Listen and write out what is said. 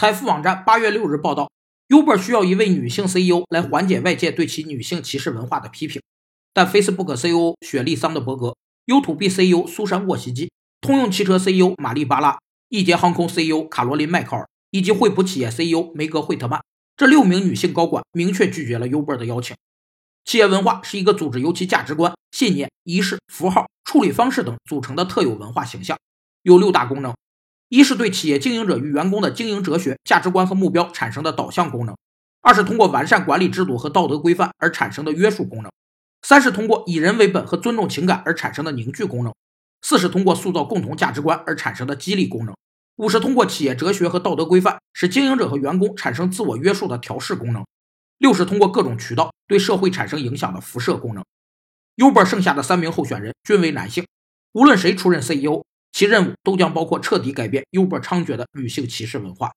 财富网站八月六日报道，Uber 需要一位女性 CEO 来缓解外界对其女性歧视文化的批评，但 Facebook CEO 雪莉桑德伯格、优土币 CEO 苏珊沃西基、通用汽车 CEO 玛丽巴拉、易捷航空 CEO 卡罗琳迈克尔以及惠普企业 CEO 梅格惠特曼这六名女性高管明确拒绝了 Uber 的邀请。企业文化是一个组织由其价值观、信念、仪式、符号、处理方式等组成的特有文化形象，有六大功能：一是对企业经营者与员工的经营哲学、价值观和目标产生的导向功能；二是通过完善管理制度和道德规范而产生的约束功能；三是通过以人为本和尊重情感而产生的凝聚功能；四是通过塑造共同价值观而产生的激励功能；五是通过企业哲学和道德规范使经营者和员工产生自我约束的调试功能。六是通过各种渠道对社会产生影响的辐射功能。Uber 剩下的三名候选人均为男性，无论谁出任 CEO，其任务都将包括彻底改变 Uber 猖獗的女性歧视文化。